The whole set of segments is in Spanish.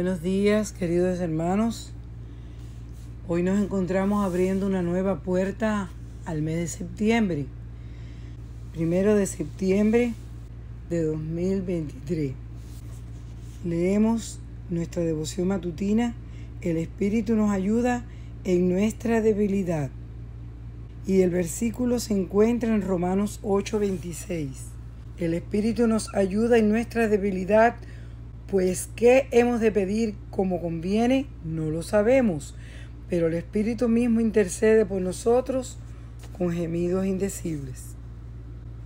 Buenos días, queridos hermanos. Hoy nos encontramos abriendo una nueva puerta al mes de septiembre. Primero de septiembre de 2023. Leemos nuestra devoción matutina. El Espíritu nos ayuda en nuestra debilidad. Y el versículo se encuentra en Romanos 8:26. El Espíritu nos ayuda en nuestra debilidad pues ¿qué hemos de pedir como conviene? No lo sabemos, pero el Espíritu mismo intercede por nosotros con gemidos indecibles.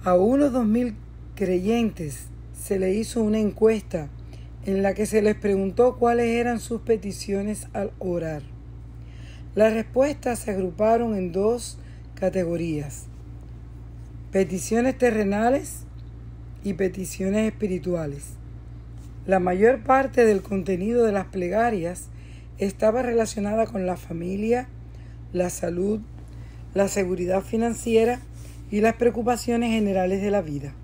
A unos dos mil creyentes se le hizo una encuesta en la que se les preguntó cuáles eran sus peticiones al orar. Las respuestas se agruparon en dos categorías, peticiones terrenales y peticiones espirituales. La mayor parte del contenido de las plegarias estaba relacionada con la familia, la salud, la seguridad financiera y las preocupaciones generales de la vida.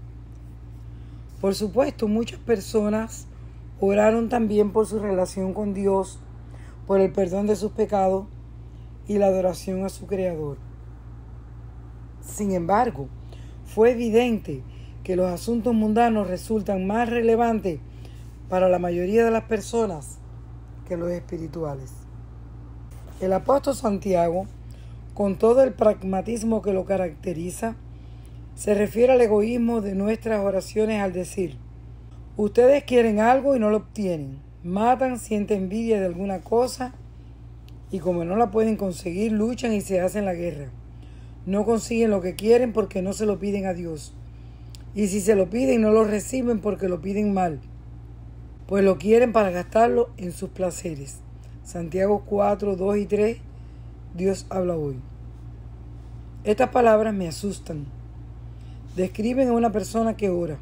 Por supuesto, muchas personas oraron también por su relación con Dios, por el perdón de sus pecados y la adoración a su Creador. Sin embargo, fue evidente que los asuntos mundanos resultan más relevantes para la mayoría de las personas que los espirituales. El apóstol Santiago, con todo el pragmatismo que lo caracteriza, se refiere al egoísmo de nuestras oraciones al decir, ustedes quieren algo y no lo obtienen, matan, sienten envidia de alguna cosa y como no la pueden conseguir, luchan y se hacen la guerra. No consiguen lo que quieren porque no se lo piden a Dios. Y si se lo piden, no lo reciben porque lo piden mal pues lo quieren para gastarlo en sus placeres. Santiago 4, 2 y 3, Dios habla hoy. Estas palabras me asustan. Describen a una persona que ora,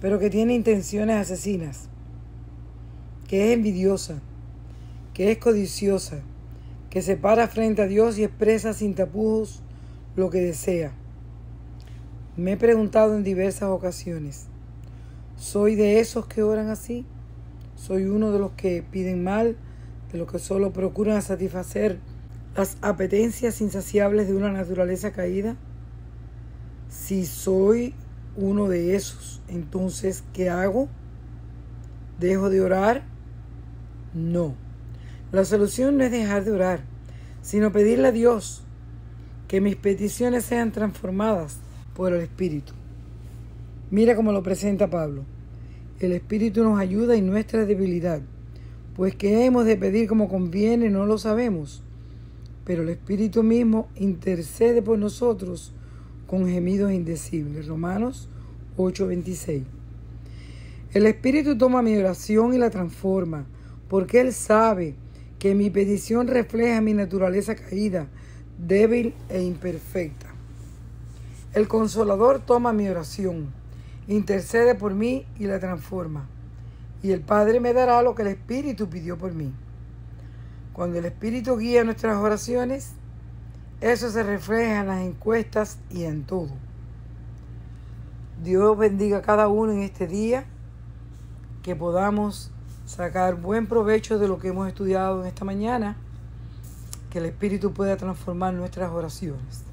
pero que tiene intenciones asesinas, que es envidiosa, que es codiciosa, que se para frente a Dios y expresa sin tapujos lo que desea. Me he preguntado en diversas ocasiones, ¿soy de esos que oran así? Soy uno de los que piden mal, de los que solo procuran satisfacer las apetencias insaciables de una naturaleza caída. Si soy uno de esos, entonces, ¿qué hago? ¿Dejo de orar? No. La solución no es dejar de orar, sino pedirle a Dios que mis peticiones sean transformadas por el Espíritu. Mira cómo lo presenta Pablo. El Espíritu nos ayuda en nuestra debilidad, pues que hemos de pedir como conviene no lo sabemos, pero el Espíritu mismo intercede por nosotros con gemidos indecibles. Romanos 8:26. El Espíritu toma mi oración y la transforma, porque Él sabe que mi petición refleja mi naturaleza caída, débil e imperfecta. El Consolador toma mi oración intercede por mí y la transforma. Y el Padre me dará lo que el Espíritu pidió por mí. Cuando el Espíritu guía nuestras oraciones, eso se refleja en las encuestas y en todo. Dios bendiga a cada uno en este día, que podamos sacar buen provecho de lo que hemos estudiado en esta mañana, que el Espíritu pueda transformar nuestras oraciones.